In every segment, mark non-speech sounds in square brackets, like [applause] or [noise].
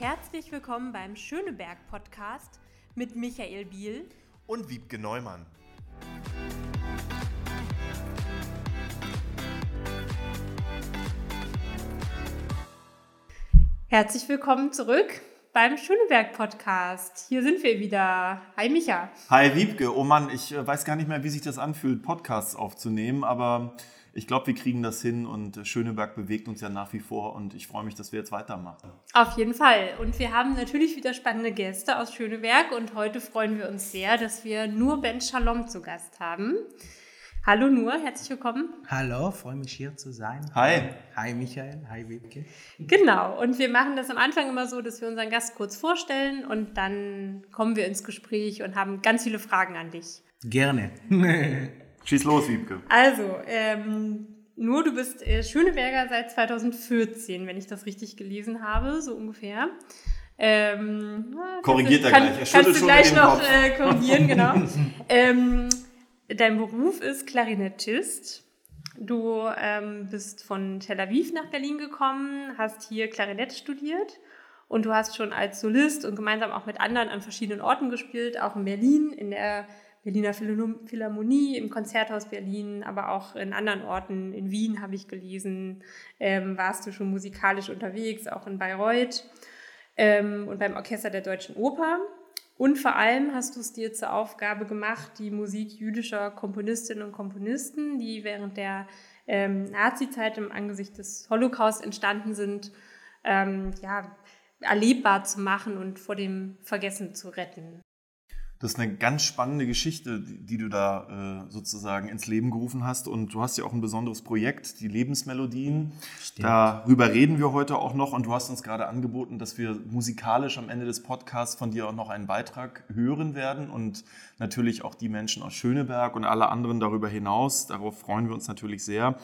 Herzlich willkommen beim Schöneberg Podcast mit Michael Biel und Wiebke Neumann. Herzlich willkommen zurück beim Schöneberg Podcast. Hier sind wir wieder. Hi Micha. Hi Wiebke. Oh Mann, ich äh, weiß gar nicht mehr, wie sich das anfühlt, Podcasts aufzunehmen, aber ich glaube, wir kriegen das hin und Schöneberg bewegt uns ja nach wie vor und ich freue mich, dass wir jetzt weitermachen. Auf jeden Fall. Und wir haben natürlich wieder spannende Gäste aus Schöneberg und heute freuen wir uns sehr, dass wir Nur Ben Shalom zu Gast haben. Hallo Nur, herzlich willkommen. Hallo, freue mich hier zu sein. Hi. Hi Michael, hi Wiebke. Genau, und wir machen das am Anfang immer so, dass wir unseren Gast kurz vorstellen und dann kommen wir ins Gespräch und haben ganz viele Fragen an dich. Gerne. [laughs] Schieß los, Wiebke. Also, ähm, nur du bist äh, Schöneberger seit 2014, wenn ich das richtig gelesen habe, so ungefähr. Ähm, Korrigiert er kann, gleich. Er kannst du gleich noch äh, korrigieren, [laughs] genau. ähm, dein Beruf ist Klarinettist. Du ähm, bist von Tel Aviv nach Berlin gekommen, hast hier Klarinett studiert und du hast schon als Solist und gemeinsam auch mit anderen an verschiedenen Orten gespielt, auch in Berlin, in der Berliner Philharmonie, im Konzerthaus Berlin, aber auch in anderen Orten. In Wien habe ich gelesen, ähm, warst du schon musikalisch unterwegs, auch in Bayreuth ähm, und beim Orchester der Deutschen Oper. Und vor allem hast du es dir zur Aufgabe gemacht, die Musik jüdischer Komponistinnen und Komponisten, die während der ähm, Nazi-Zeit im Angesicht des Holocaust entstanden sind, ähm, ja, erlebbar zu machen und vor dem Vergessen zu retten. Das ist eine ganz spannende Geschichte, die, du da äh, sozusagen ins Leben gerufen hast. Und du hast ja auch ein besonderes Projekt, die Lebensmelodien. Stimmt. Darüber reden wir heute auch noch. Und du hast uns gerade angeboten, dass wir musikalisch am Ende des Podcasts von dir auch noch einen Beitrag hören werden. Und natürlich auch die Menschen aus Schöneberg und alle anderen darüber hinaus. Darauf freuen wir uns natürlich sehr.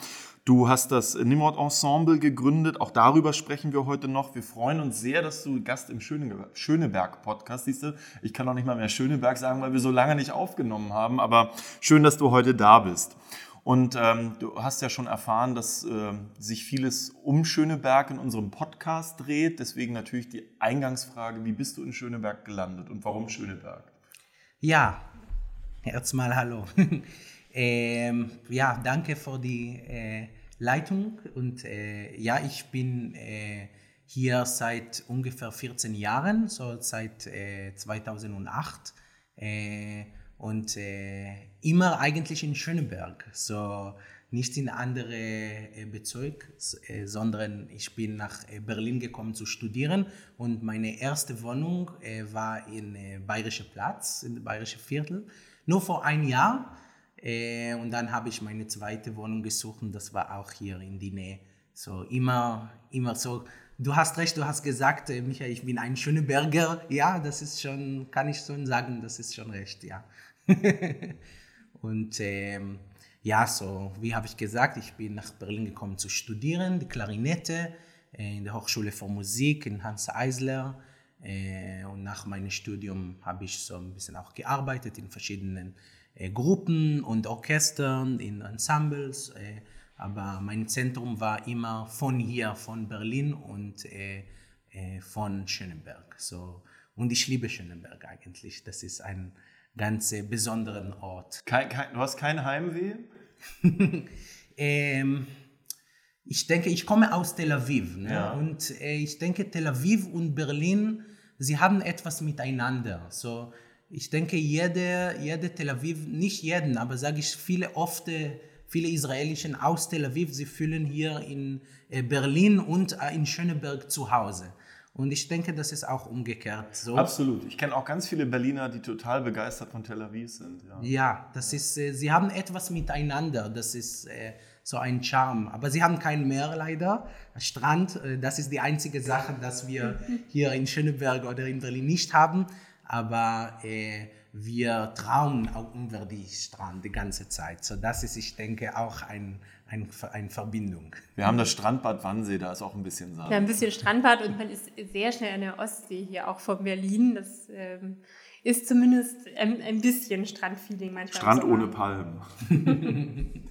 Du hast das Nimrod Ensemble gegründet. Auch darüber sprechen wir heute noch. Wir freuen uns sehr, dass du Gast im Schöneberg Podcast siehst. Ich kann auch nicht mal mehr Schöneberg sagen, weil wir so lange nicht aufgenommen haben. Aber schön, dass du heute da bist. Und ähm, du hast ja schon erfahren, dass äh, sich vieles um Schöneberg in unserem Podcast dreht. Deswegen natürlich die Eingangsfrage, wie bist du in Schöneberg gelandet und warum Schöneberg? Ja, erstmal hallo. [laughs] Ähm, ja, danke für die äh, Leitung. Und äh, ja, ich bin äh, hier seit ungefähr 14 Jahren, so seit 2008. Äh, äh, und äh, immer eigentlich in Schöneberg. So nicht in andere Bezirk, sondern ich bin nach Berlin gekommen zu studieren und meine erste Wohnung war in Bayerischer Platz, in Bayerische Viertel. Nur vor ein Jahr äh, und dann habe ich meine zweite Wohnung gesucht und das war auch hier in die Nähe. So immer, immer so. Du hast recht, du hast gesagt, äh, Michael, ich bin ein Schöneberger. Ja, das ist schon, kann ich schon sagen, das ist schon recht, ja. [laughs] und ähm, ja, so, wie habe ich gesagt, ich bin nach Berlin gekommen zu studieren, die Klarinette äh, in der Hochschule für Musik in Hans Eisler. Äh, und nach meinem Studium habe ich so ein bisschen auch gearbeitet in verschiedenen Gruppen und Orchestern, in Ensembles. Äh, aber mein Zentrum war immer von hier, von Berlin und äh, von Schöneberg. So, und ich liebe Schöneberg eigentlich. Das ist ein ganz besonderer Ort. Kein, kein, du hast kein Heimweh? [laughs] ähm, ich denke, ich komme aus Tel Aviv. Ne? Ja. Und äh, ich denke, Tel Aviv und Berlin, sie haben etwas miteinander. So, ich denke, jede, jede Tel Aviv, nicht jeden, aber sage ich viele oft, viele Israelischen aus Tel Aviv, sie fühlen hier in äh, Berlin und äh, in Schöneberg zu Hause. Und ich denke, das ist auch umgekehrt so. Absolut. Ich kenne auch ganz viele Berliner, die total begeistert von Tel Aviv sind. Ja, ja das ist, äh, sie haben etwas miteinander. Das ist so ein Charme. Aber sie haben kein Meer leider. Strand, das ist die einzige Sache, dass wir hier in Schöneberg oder in Berlin nicht haben aber äh, wir trauen auch über die Strand die ganze Zeit. So das ist, ich denke, auch ein, ein, eine Verbindung. Wir haben das Strandbad Wannsee, da ist auch ein bisschen Sand. Ja, ein bisschen Strandbad und man ist sehr schnell an der Ostsee hier, auch von Berlin. Das ähm, ist zumindest ein, ein bisschen Strandfeeling manchmal. Strand ohne Palmen. [laughs]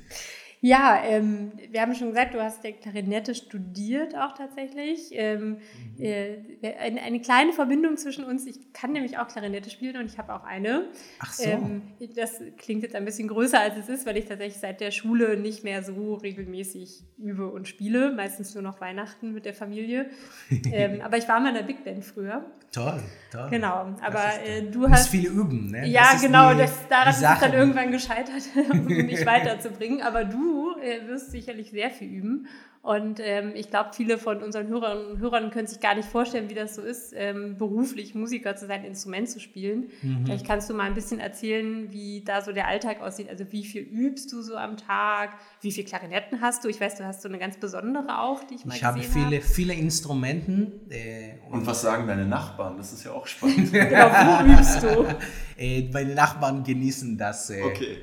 Ja, ähm, wir haben schon gesagt, du hast ja Klarinette studiert auch tatsächlich. Ähm, mhm. äh, eine, eine, kleine Verbindung zwischen uns. Ich kann nämlich auch Klarinette spielen und ich habe auch eine. Ach so. Ähm, das klingt jetzt ein bisschen größer, als es ist, weil ich tatsächlich seit der Schule nicht mehr so regelmäßig übe und spiele. Meistens nur noch Weihnachten mit der Familie. [laughs] Ähm, aber ich war mal in der Big Band früher. Toll, toll. Genau, aber äh, du hast... viel üben, ne? Ja, genau, die, das, daran ist es dann irgendwann gescheitert, [laughs] um mich [laughs] weiterzubringen. Aber du äh, wirst sicherlich sehr viel üben. Und ähm, ich glaube, viele von unseren Hörern und Hörern können sich gar nicht vorstellen, wie das so ist, ähm, beruflich Musiker zu sein, Instrument zu spielen. Mhm. Vielleicht kannst du mal ein bisschen erzählen, wie da so der Alltag aussieht. Also wie viel übst du so am Tag? Wie viele Klarinetten hast du? Ich weiß, du hast so eine ganz besondere auch, die ich mal ich habe. Ich habe viele, viele Instrumenten. Äh, und, und, was sagen deine Nachbarn? Das ist ja auch spannend. [laughs] genau, wo übst du? [laughs] Äh, meine Nachbarn genießen das. Äh, okay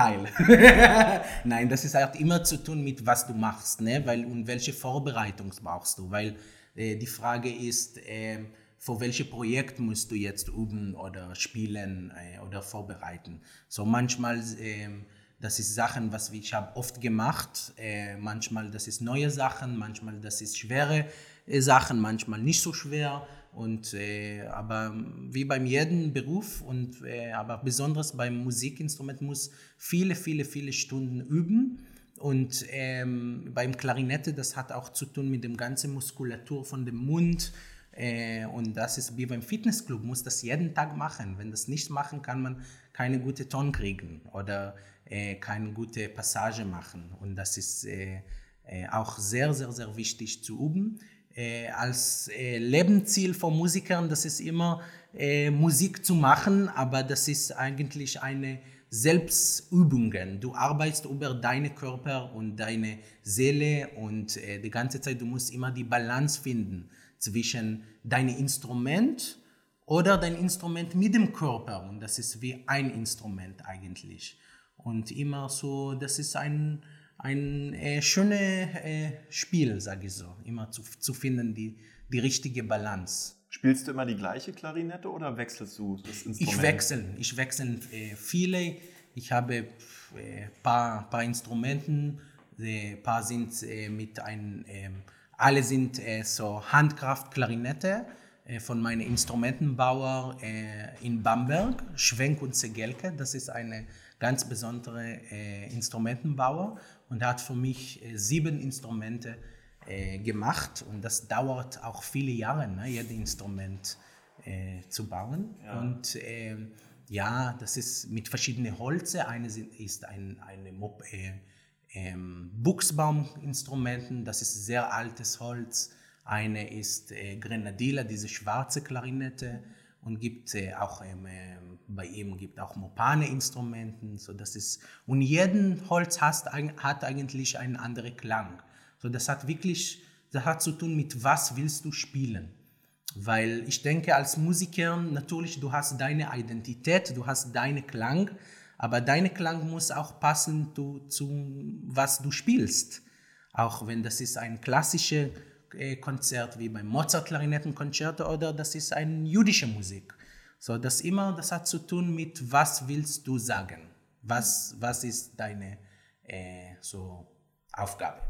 Teil. [laughs] Nein, das ist halt immer zu tun mit was du machst, ne? Weil und welche Vorbereitung brauchst du, weil äh, die Frage ist, äh, für welches Projekt musst du jetzt üben oder spielen äh, oder vorbereiten. So manchmal ähm, das ist Sachen, was ich habe oft gemacht. Äh, manchmal das ist neue Sachen, manchmal das ist schwere äh, Sachen, manchmal nicht so schwer. Und, äh, aber wie beim jeden Beruf und äh, aber besonders beim Musikinstrument muss viele, viele, viele Stunden üben. Und ähm, beim Klarinette, das hat auch zu tun mit der ganzen Muskulatur von dem Mund. Äh, und das ist wie beim Fitnessclub, muss das jeden Tag machen. Wenn das nicht machen, kann man keine gute Ton kriegen oder äh, keine gute Passage machen. Und das ist äh, äh, auch sehr, sehr, sehr wichtig zu üben als äh, Lebensziel von Musikern, das ist immer äh, Musik zu machen, aber das ist eigentlich eine Selbstübung. Du arbeitest über deinen Körper und deine Seele und äh, die ganze Zeit, du musst immer die Balance finden zwischen deinem Instrument oder dein Instrument mit dem Körper und das ist wie ein Instrument eigentlich. Und immer so, das ist ein ein äh, schönes äh, Spiel, sage ich so, immer zu, zu finden, die, die richtige Balance. Spielst du immer die gleiche Klarinette oder wechselst du das Instrument? Ich wechsle, ich wechsle äh, viele. Ich habe ein äh, paar, paar Instrumenten, ein äh, paar sind äh, mit ein, ähm, alle sind so Handkraft-Klarinette von meinem Instrumentenbauer in Bamberg, Schwenk und Zegelke. Das ist eine ganz besondere Instrumentenbauer und hat für mich äh, sieben Instrumente äh, gemacht und das dauert auch viele Jahre, ne, jedes Instrument äh, zu bauen. Ja. Und äh, ja, das ist mit verschiedenen Holze. Eine ist ein eine Mop äh, ähm, Buchsbauminstrumenten, das ist sehr altes Holz. Eine ist äh, Grenadilla, diese schwarze Klarinette und gibt äh, auch ähm, ähm, bei ihm gibt auch Mopane Instrumenten so das ist und jeden Holz hast, hat eigentlich einen anderen Klang. So das hat wirklich das hat zu tun mit was willst du spielen? Weil ich denke als Musiker natürlich du hast deine Identität du hast deinen Klang aber deine Klang muss auch passen zu, zu was du spielst. Auch wenn das ist ein klassischer äh, Konzert wie beim Mozart Klarinettenkonzert oder das ist eine jüdische Musik. So, das immer, das hat zu tun mit, was willst du sagen? Was, was ist deine äh, so Aufgabe?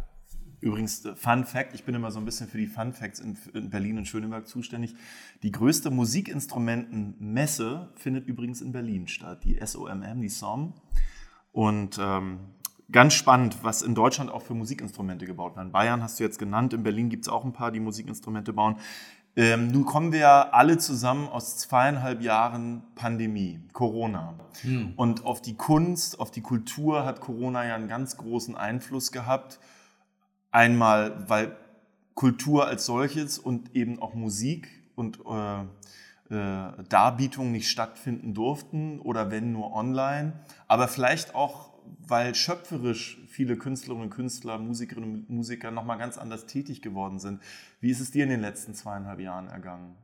Übrigens, äh, Fun Fact, ich bin immer so ein bisschen für die Fun Facts in, in Berlin und Schöneberg zuständig. Die größte Musikinstrumentenmesse findet übrigens in Berlin statt, die SOMM, die SOM. Und ähm, ganz spannend, was in Deutschland auch für Musikinstrumente gebaut werden. Bayern hast du jetzt genannt, in Berlin gibt es auch ein paar, die Musikinstrumente bauen. Ähm, nun kommen wir alle zusammen aus zweieinhalb Jahren Pandemie, Corona. Hm. Und auf die Kunst, auf die Kultur hat Corona ja einen ganz großen Einfluss gehabt. Einmal, weil Kultur als solches und eben auch Musik und äh, äh, Darbietungen nicht stattfinden durften oder wenn nur online. Aber vielleicht auch weil schöpferisch viele Künstlerinnen und Künstler, Musikerinnen und Musiker nochmal ganz anders tätig geworden sind. Wie ist es dir in den letzten zweieinhalb Jahren ergangen?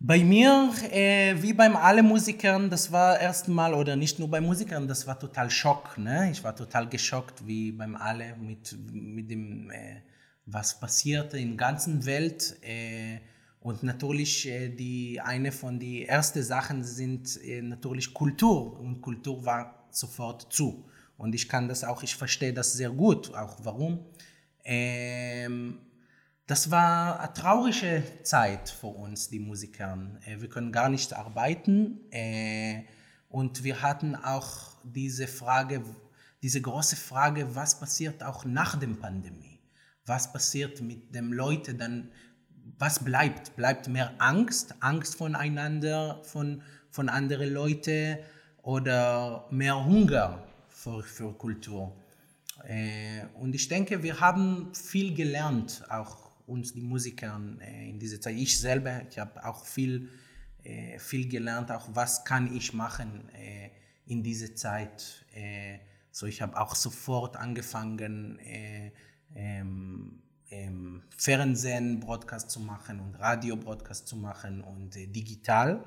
Bei mir, äh, wie beim allen Musikern, das war erstmal, oder nicht nur bei Musikern, das war total Schock. Ne? Ich war total geschockt, wie beim alle mit, mit dem, äh, was passierte in der ganzen Welt. Äh, und natürlich, äh, die, eine von den ersten Sachen sind äh, natürlich Kultur. Und Kultur war sofort zu. Und ich kann das auch, ich verstehe das sehr gut, auch warum. Ähm, das war eine traurige Zeit für uns, die Musiker. Äh, wir können gar nicht arbeiten äh, und wir hatten auch diese Frage, diese große Frage, was passiert auch nach der Pandemie? Was passiert mit den Leuten dann? Was bleibt? Bleibt mehr Angst, Angst voneinander, von, von anderen Leuten oder mehr Hunger für, für Kultur? Äh, und ich denke, wir haben viel gelernt, auch uns die Musiker äh, in dieser Zeit. Ich selber, ich habe auch viel, äh, viel gelernt, auch was kann ich machen in dieser Zeit. so ich habe auch sofort angefangen, ähm, ähm, Fernsehen Broadcast zu machen und Radio Broadcast zu machen und digital.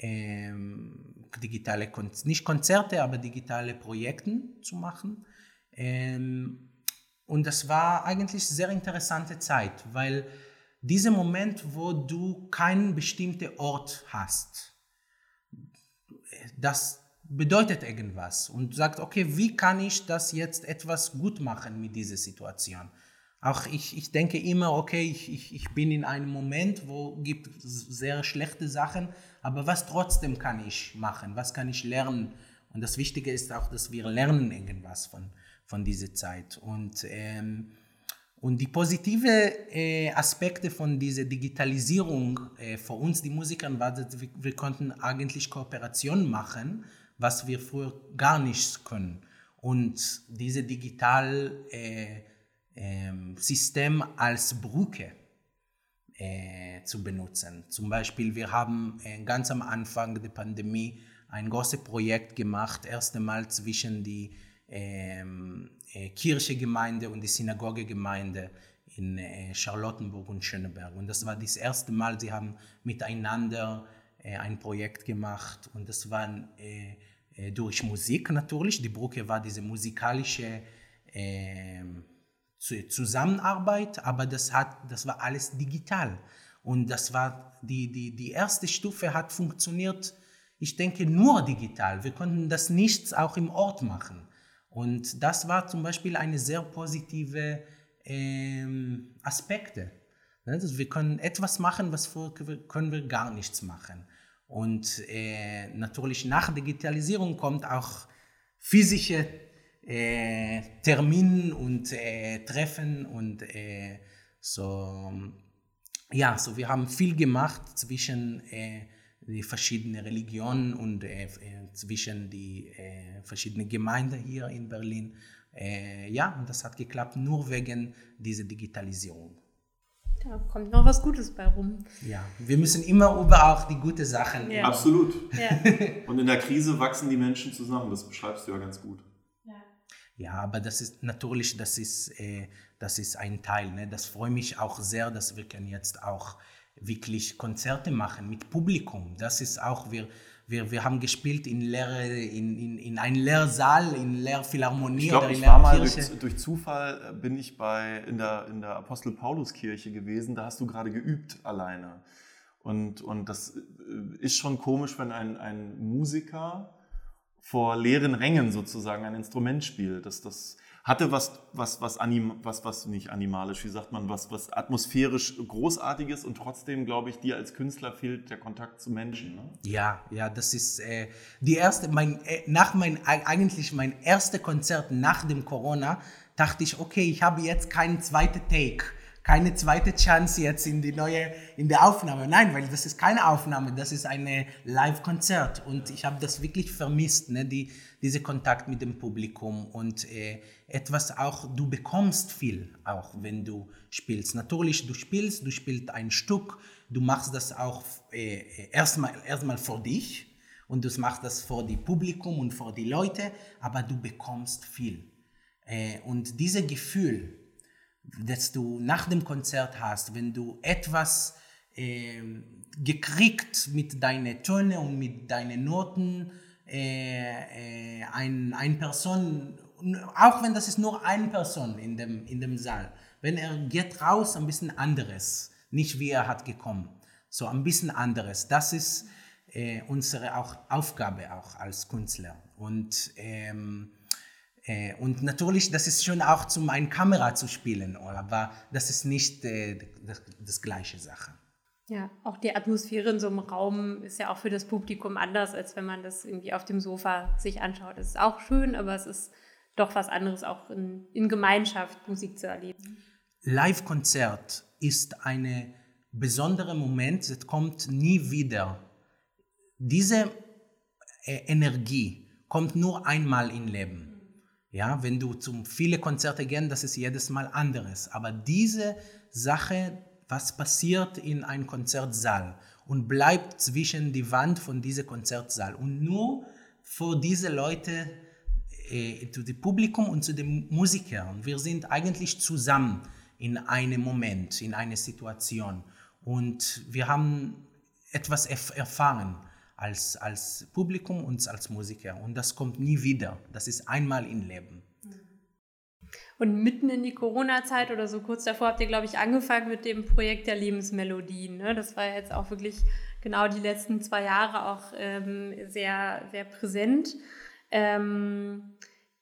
Ähm, digitale, nicht Konzerte, aber digitale Projekte zu machen. Ähm, und das war eigentlich eine sehr interessante Zeit, weil dieser Moment, wo du keinen bestimmten Ort hast, das bedeutet irgendwas und sagt, okay, wie kann ich das jetzt etwas gut machen mit dieser Situation? Auch ich, ich denke immer, okay, ich, ich, ich bin in einem Moment, wo gibt sehr schlechte Sachen, aber was trotzdem kann ich machen? Was kann ich lernen? Und das Wichtige ist auch, dass wir lernen irgendwas von, von dieser Zeit. Und, ähm, und die positiven äh, Aspekte von dieser Digitalisierung äh, für uns, die Musiker, war, dass wir, wir konnten eigentlich Kooperation machen, was wir früher gar nicht können. Und dieses digital äh, ähm, System als Brücke äh, zu benutzen. Zum Beispiel, wir haben äh, ganz am Anfang der Pandemie ein großes Projekt gemacht, erst einmal zwischen die ähm, äh, Kirchegemeinde und die Synagogegemeinde in äh, Charlottenburg und Schöneberg. Und das war das erste Mal, sie haben miteinander äh, ein Projekt gemacht und das war äh, durch Musik natürlich. Die Brücke war diese musikalische ähm, Zusammenarbeit, aber das, hat, das war alles digital. Und das war die, die, die erste Stufe hat funktioniert, ich denke, nur digital. Wir konnten das nichts auch im Ort machen. Und das war zum Beispiel eine sehr positive ähm, Aspekte. Also wir können etwas machen, was vor können wir gar nichts machen. Und äh, natürlich nach Digitalisierung kommt auch physische äh, Termine und äh, Treffen und äh, so. Ja, so wir haben viel gemacht zwischen äh, die verschiedenen Religionen und äh, äh, zwischen die äh, verschiedenen Gemeinden hier in Berlin. Äh, ja, und das hat geklappt nur wegen dieser Digitalisierung. Da kommt noch was Gutes bei rum. Ja, wir müssen immer über auch die guten Sachen. Ja. Absolut. Ja. und in der Krise wachsen die Menschen zusammen. Das beschreibst du ja ganz gut. Ja, aber das ist natürlich, das ist, äh, das ist ein Teil. Ne? Das freut mich auch sehr, dass wir können jetzt auch wirklich Konzerte machen mit Publikum. Das ist auch, wir, wir, wir haben gespielt in, leere, in, in, in einem Lehrsaal, in Lehrphilharmonie ich glaub, oder in ich war mal durch, durch, Zufall äh, bin ich bei, in, der, in der Apostel Paulus Kirche gewesen, da hast du gerade geübt alleine. Und, und das äh, ist schon komisch, wenn ein, ein Musiker vor leeren Rängen sozusagen ein Instrument spielt. Das, das, hatte was, was, was, anim, was, was nicht animalisch, wie sagt man, was, was atmosphärisch Großartiges und trotzdem, glaube ich, dir als Künstler fehlt der Kontakt zu Menschen. Ne? Ja, ja, das ist äh, die erste, mein, äh, nach mein, eigentlich mein erstes Konzert nach dem Corona, dachte ich, okay, ich habe jetzt keinen zweiten Take keine zweite Chance jetzt in die neue, in der Aufnahme. Nein, weil das ist keine Aufnahme, das ist ein Live-Konzert und ich habe das wirklich vermisst, ne, die, diese Kontakt mit dem Publikum und äh, etwas auch, du bekommst viel auch, wenn du spielst. Natürlich, du spielst, du spielst ein Stück, du machst das auch äh, erstmal, erstmal vor dich und du machst das vor die Publikum und vor die Leute, aber du bekommst viel. Äh, und dieses Gefühl, das du nach dem Konzert hast, wenn du etwas äh, gekriegt mit deinen Tönen und mit deinen Noten, äh, äh, ein, ein Person, auch wenn das ist nur eine Person in dem, in dem Saal, wenn er geht raus, ein bisschen anderes, nicht wie er hat gekommen, so ein bisschen anderes. Das ist äh, unsere auch Aufgabe auch als Künstler. Und ähm, Äh, und natürlich, das ist schon auch zum eine Kamera zu spielen, aber das ist nicht äh, das, das gleiche Sache. Ja, auch die Atmosphäre in so einem Raum ist ja auch für das Publikum anders, als wenn man das irgendwie auf dem Sofa sich anschaut. Es ist auch schön, aber es ist doch was anderes, auch in, in Gemeinschaft Musik zu erleben. Live-Konzert ist ein besonderer Moment, das kommt nie wieder. Diese äh, Energie kommt nur einmal im Leben. Ja, wenn du zu viele Konzerte gehst, das ist jedes Mal anderes. Aber diese Sache, was passiert in einem Konzertsaal und bleibt zwischen die Wand von diesem Konzertsaal und nur vor diese Leute, äh, zu dem Publikum und zu den Musikern. Wir sind eigentlich zusammen in einem Moment, in einer Situation und wir haben etwas erfahren als, als Publikum und als Musiker. Und das kommt nie wieder. Das ist einmal im Leben. Und mitten in die Corona-Zeit oder so kurz davor habt ihr, glaube ich, angefangen mit dem Projekt der Lebensmelodien. Ne? Das war jetzt auch wirklich genau die letzten zwei Jahre auch ähm, sehr, sehr präsent. Ähm,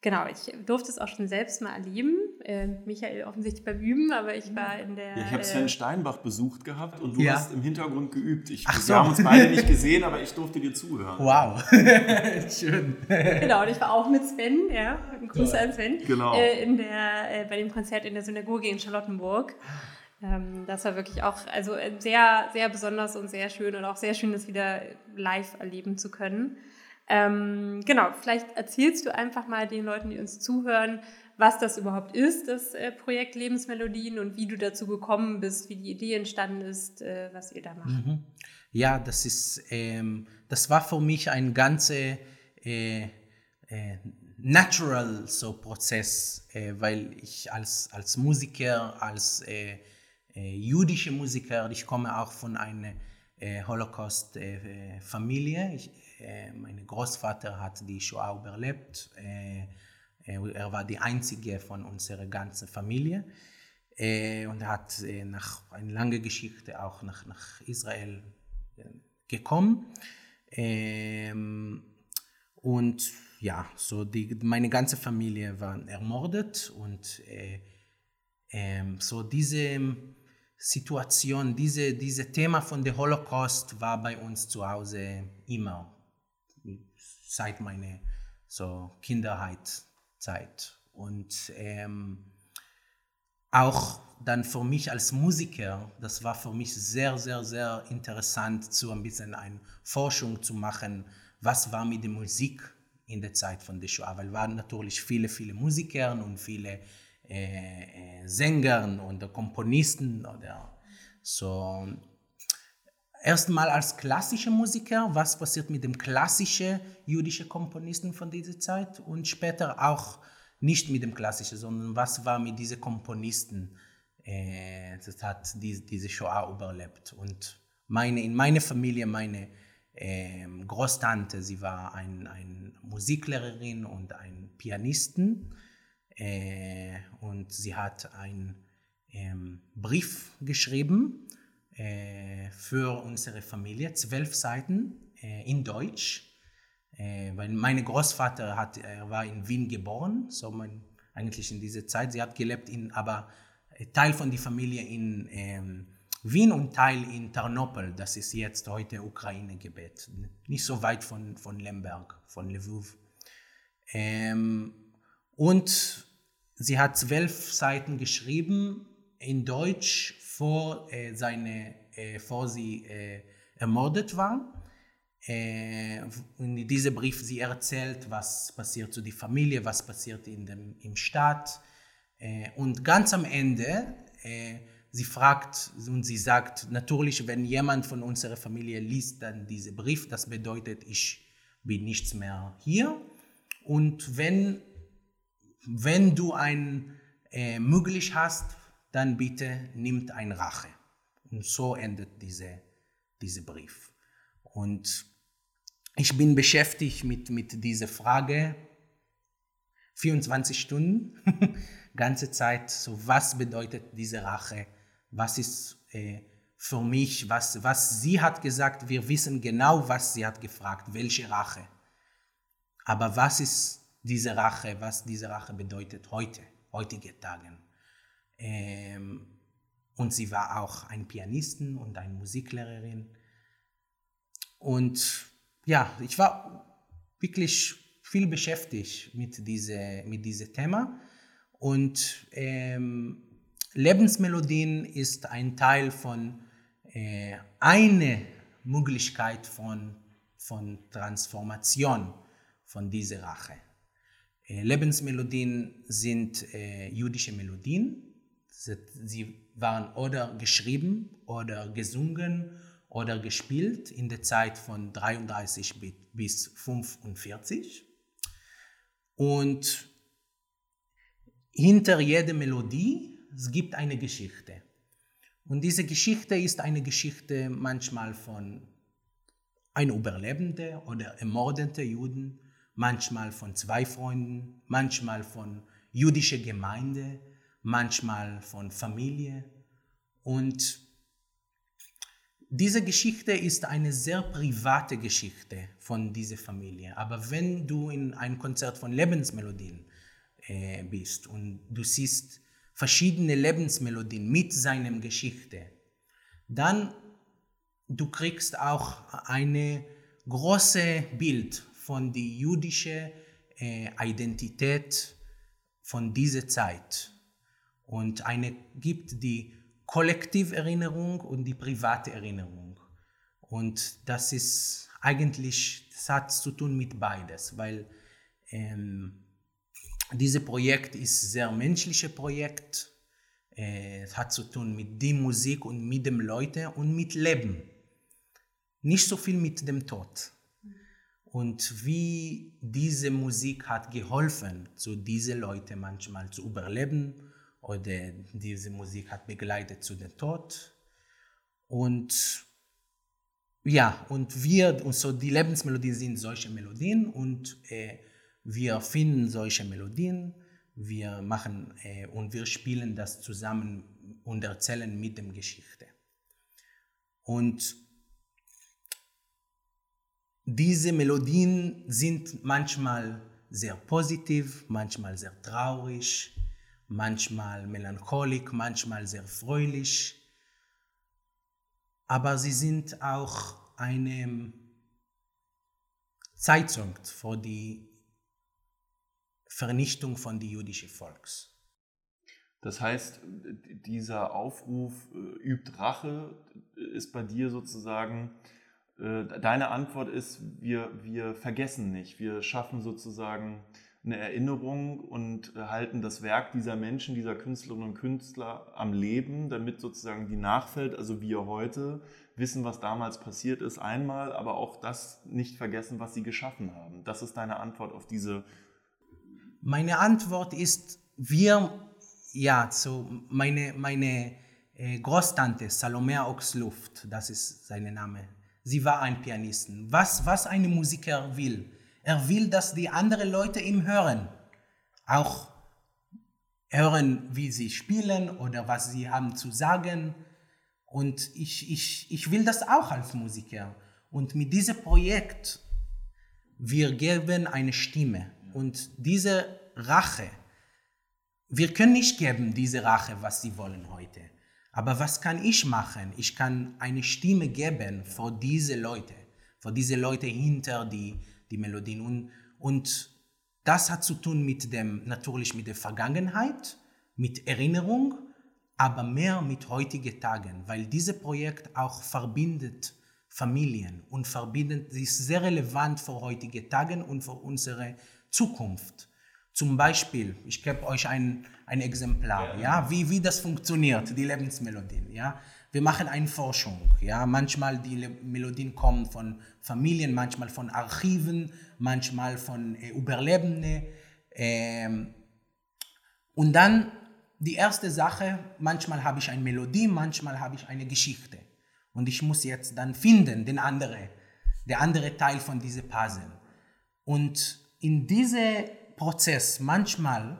Genau, ich durfte es auch schon selbst mal erleben. Äh, Michael offensichtlich beim Üben, aber ich war in der. Ja, ich habe Sven äh, Steinbach besucht gehabt und du ja. hast im Hintergrund geübt. Ich, Ach so. Wir haben uns beide nicht [laughs] gesehen, aber ich durfte dir zuhören. Wow, [laughs] schön. Genau, und ich war auch mit Sven, ja, ein Gruß an Sven, genau. Äh, in der, äh, bei dem Konzert in der Synagoge in Charlottenburg. Ähm, das war wirklich auch also äh, sehr, sehr besonders und sehr schön und auch sehr schön, das wieder live erleben zu können. Ähm, genau, vielleicht erzählst du einfach mal den Leuten, die uns zuhören, was das überhaupt ist, das äh, Projekt Lebensmelodien und wie du dazu gekommen bist, wie die Idee entstanden ist, äh, was ihr da macht. Mhm. Ja, das ist, ähm, das war für mich ein ganzer äh, äh, natural so Prozess, weil ich als, als Musiker, als jüdischer Musiker, ich komme auch von einer Holocaust-Familie. ich mein Großvater hat die Shoah überlebt. Äh, er war die einzige von unserer ganzen Familie äh, und er hat nach einer langen Geschichte auch nach, nach Israel gekommen. Ähm, und ja, so die, meine ganze Familie war ermordet und äh, äh, so diese Situation, diese, diese Thema von der Holocaust war bei uns zu Hause immer seit meiner so Kinderheitzeit. Und ähm, auch dann für mich als Musiker, das war für mich sehr, sehr, sehr interessant, so ein bisschen eine Forschung zu machen, was war mit der Musik in der Zeit von der Shoah, weil waren natürlich viele, viele Musiker und viele äh, äh, Sänger und Komponisten oder so erstmal als klassischer Musiker, was passiert mit dem klassischen jüdischen Komponisten von dieser Zeit? Und später auch nicht mit dem klassischen, sondern was war mit diesen Komponisten, äh, das hat die, diese Shoah überlebt. Und meine, in meiner Familie, meine äh, Großtante, sie war eine ein Musiklehrerin und ein Pianisten. Äh, und sie hat einen ähm, Brief geschrieben äh, für unsere Familie, zwölf Seiten äh, in Deutsch, äh, weil mein Großvater hat, er war in Wien geboren, so mein, eigentlich in dieser Zeit. Sie hat gelebt in, aber Teil von der Familie in ähm, Wien und Teil in Tarnopol, das ist jetzt heute Ukraine-Gebet, nicht so weit von, von Lemberg, von Lviv. Ähm, und sie hat zwölf Seiten geschrieben in Deutsch vor, äh, seine, äh, vor sie äh, ermordet war. Äh, in diesem Brief sie erzählt, was passiert zu der Familie, was passiert in dem, im Staat. Äh, und ganz am Ende, äh, sie fragt und sie sagt, natürlich, wenn jemand von unserer Familie liest dann diesen Brief, das bedeutet, ich bin nichts mehr hier. Und wenn, wenn du ein äh, möglich hast, dann bitte nimmt ein Rache. Und so endet diese, dieser Brief. Und ich bin beschäftigt mit, mit dieser Frage 24 Stunden, [laughs] ganze Zeit, so was bedeutet diese Rache, was ist äh, für mich, was, was sie hat gesagt, wir wissen genau, was sie hat gefragt, welche Rache. Aber was ist diese Rache, was diese Rache bedeutet heute, heutige Tagen. Ähm, und sie war auch ein Pianistin und eine Musiklehrerin. Und ja, ich war wirklich viel beschäftigt mit diesem mit diese Thema. Und ähm, Lebensmelodien ist ein Teil von äh, eine Möglichkeit von, von Transformation von dieser Rache. Äh, Lebensmelodien sind äh, jüdische Melodien. Sie waren oder geschrieben oder gesungen oder gespielt in der Zeit von 33 bis 45. Und hinter jeder Melodie es gibt eine Geschichte. Und diese Geschichte ist eine Geschichte manchmal von einem Überlebenden oder ermordeten Juden, manchmal von zwei Freunden, manchmal von jüdischer Gemeinde, manchmal von Familie. Und diese Geschichte ist eine sehr private Geschichte von dieser Familie. Aber wenn du in einem Konzert von Lebensmelodien äh, bist und du siehst verschiedene Lebensmelodien mit seinem Geschichte, dann du kriegst auch eine große Bild von der jüdischen äh, Identität von dieser Zeit und eine gibt die Kollektiverinnerung und die private Erinnerung. Und das ist eigentlich, das hat zu tun mit beides, weil ähm, dieses Projekt ist ein sehr menschliches Projekt. Äh, es hat zu tun mit der Musik und mit den Leuten und mit Leben. Nicht so viel mit dem Tod. Und wie diese Musik hat geholfen, zu diese Leute manchmal zu überleben oder diese Musik hat begleitet zu dem Tod. Und ja, und wir, und so die Lebensmelodien sind solche Melodien und äh, wir finden solche Melodien, wir machen äh, und wir spielen das zusammen und erzählen mit dem Geschichte. Und diese Melodien sind manchmal sehr positiv, manchmal sehr traurig, manchmal melancholisch, manchmal sehr fröhlich. Aber sie sind auch eine Zeitung für die Vernichtung von die jüdischen Volks. Das heißt, dieser Aufruf äh, übt Rache ist bei dir sozusagen, äh, deine Antwort ist, wir, wir vergessen nicht, wir schaffen sozusagen eine Erinnerung und halten das Werk dieser Menschen, dieser Künstlerinnen und Künstler am Leben, damit sozusagen die Nachwelt, also wir heute, wissen, was damals passiert ist, einmal, aber auch das nicht vergessen, was sie geschaffen haben. Das ist deine Antwort auf diese. Meine Antwort ist, wir, ja, so meine, meine äh, Großtante Salomea Oxluft, das ist sein Name, sie war ein Pianistin. Was, was ein Musiker will, er will, dass die anderen Leute ihm hören. Auch hören, wie sie spielen oder was sie haben zu sagen. Und ich, ich, ich will das auch als Musiker. Und mit diesem Projekt, wir geben eine Stimme. Und diese Rache, wir können nicht geben diese Rache, was sie wollen heute. Aber was kann ich machen? Ich kann eine Stimme geben für diese Leute, für diese Leute hinter die die Melodien. Und, und das hat zu tun mit dem, natürlich mit der Vergangenheit, mit Erinnerung, aber mehr mit heutigen Tagen, weil dieses Projekt auch verbindet Familien und verbindet, ist sehr relevant für heutige Tagen und für unsere Zukunft. Zum Beispiel, ich gebe euch ein, ein Exemplar, ja. ja, wie, wie das funktioniert, die Lebensmelodien. Ja. Wir machen eine Forschung. Ja? Manchmal die Melodien kommen von Familien, manchmal von Archiven, manchmal von äh, Überlebenden. Ähm, und dann die erste Sache, manchmal habe ich eine Melodie, manchmal habe ich eine Geschichte. Und ich muss jetzt dann finden, den andere, der andere Teil von diesem Puzzle. Und in diesem Prozess, manchmal,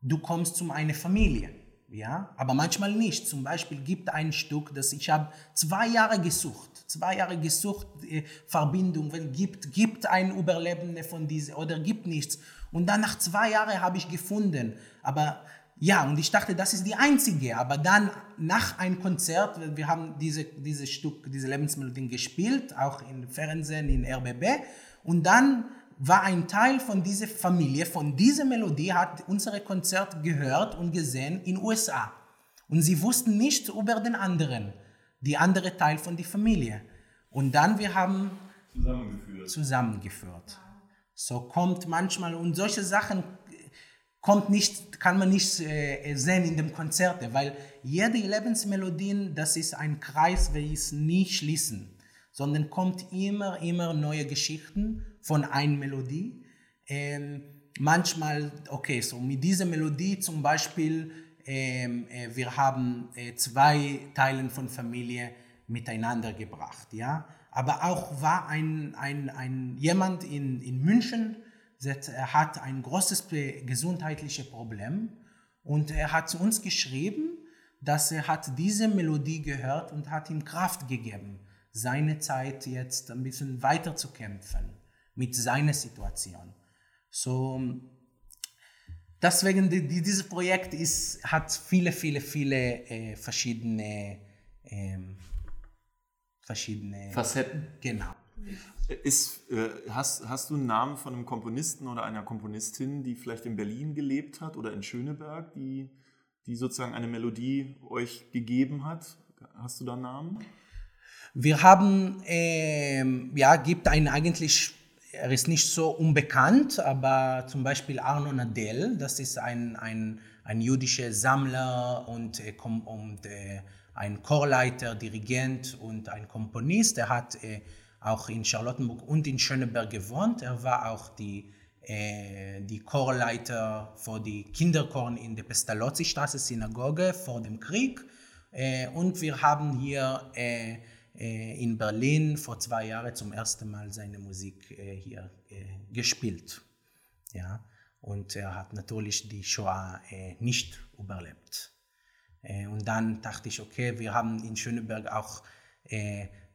du kommst zu einer Familie ja, aber manchmal nicht. Zum Beispiel gibt ein Stück, das ich habe zwei Jahre gesucht, zwei Jahre gesucht, äh, Verbindung, wenn gibt, gibt ein Überlebende von diesem oder gibt nichts. Und dann nach zwei Jahren habe ich gefunden, aber ja, und ich dachte, das ist die einzige. Aber dann nach einem Konzert, wir haben diese, dieses Stück, diese Lebensmelodien gespielt, auch im Fernsehen, in RBB. Und dann war ein Teil von dieser Familie, von dieser Melodie, hat unsere Konzert gehört und gesehen in USA. Und sie wussten nicht über den anderen, die andere Teil von der Familie. Und dann wir haben zusammengeführt. zusammengeführt. So kommt manchmal und solche Sachen kommt nicht, kann man nicht äh, sehen in dem Konzert, weil jede Lebensmelodien, das ist ein Kreis, wir es nie schließen, sondern kommt immer, immer neue Geschichten von einer Melodie. Ähm, manchmal, okay, so mit dieser Melodie zum Beispiel, ähm, äh, wir haben äh, zwei Teilen von Familie miteinander gebracht, ja. Aber auch war ein, ein, ein jemand in, in München, er hat ein großes gesundheitliches Problem und er hat zu uns geschrieben, dass er hat diese Melodie gehört und hat ihm Kraft gegeben, seine Zeit jetzt ein bisschen weiter zu kämpfen mit seiner Situation. So, deswegen die, dieses Projekt ist, hat viele, viele, viele äh, verschiedene, äh, verschiedene Facetten. Genau. Ist, äh, hast, hast du einen Namen von einem Komponisten oder einer Komponistin, die vielleicht in Berlin gelebt hat oder in Schöneberg, die, die sozusagen eine Melodie euch gegeben hat? Hast du da einen Namen? Wir haben, äh, ja, gibt einen eigentlich, er ist nicht so unbekannt, aber zum Beispiel Arno Nadel, das ist ein, ein, ein jüdischer Sammler und, äh, und äh, ein Chorleiter, Dirigent und ein Komponist. Er hat äh, auch in Charlottenburg und in Schöneberg gewohnt. Er war auch die, äh, die Chorleiter für die Kinderchor in der Pestalozzi-Straße Synagoge vor dem Krieg. Äh, und wir haben hier in Berlin vor zwei Jahren zum ersten Mal seine Musik äh, hier äh, gespielt. Ja? Und er hat natürlich die Shoah nicht überlebt. und dann dachte ich, okay, wir haben in Schöneberg auch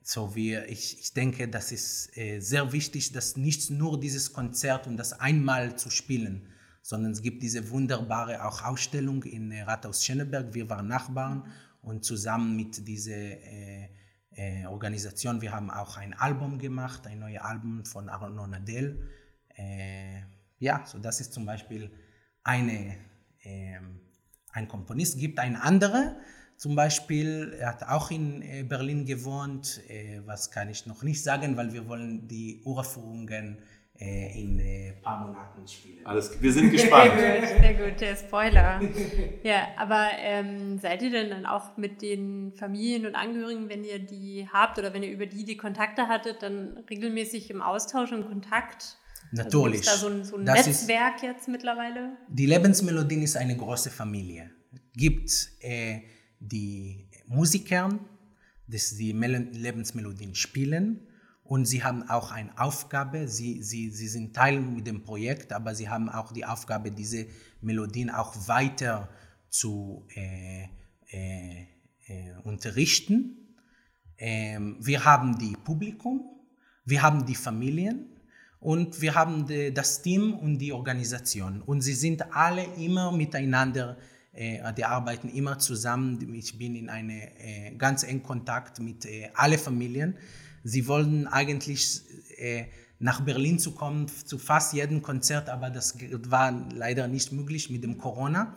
so wie ich, ich denke, das ist äh, sehr wichtig, dass nicht nur dieses Konzert und das einmal zu spielen, sondern es gibt diese wunderbare auch Ausstellung in äh, Rathaus Schöneberg. Wir waren Nachbarn und zusammen mit dieser äh, äh, Organisation, wir haben auch ein Album gemacht, ein neues Album von Arno Nadel. Äh, ja, so das ist zum Beispiel eine, ähm, ein Komponist. gibt ein anderer, zum Beispiel, er hat auch in äh, Berlin gewohnt. Äh, was kann ich noch nicht sagen, weil wir wollen die Uraufführungen äh, in ein paar Monaten spielen. Alles, wir sind gespannt. [laughs] sehr gut, sehr gut, der Spoiler. ja, aber ähm, seid ihr denn dann auch mit den Familien und Angehörigen, wenn ihr die habt oder wenn ihr über die die Kontakte hattet, dann regelmäßig im Austausch und Kontakt? Natürlich. Also da so ein, so ein Netzwerk ist, jetzt mittlerweile? Die Lebensmelodien ist eine große Familie. Gibt äh, die Musiker, dass die Lebensmelodien spielen und sie haben auch eine Aufgabe, sie, sie, sie sind Teil mit dem Projekt, aber sie haben auch die Aufgabe, diese Melodien auch weiter zu äh, äh, äh, unterrichten. Ähm, wir haben die Publikum, wir haben die Familien und wir haben die, das Team und die Organisation. Und sie sind alle immer miteinander äh, die arbeiten immer zusammen. Ich bin in eine äh, ganz engen Kontakt mit äh, allen Familien. Sie wollten eigentlich äh, nach Berlin zu kommen zu fast jedem Konzert, aber das war leider nicht möglich mit dem Corona.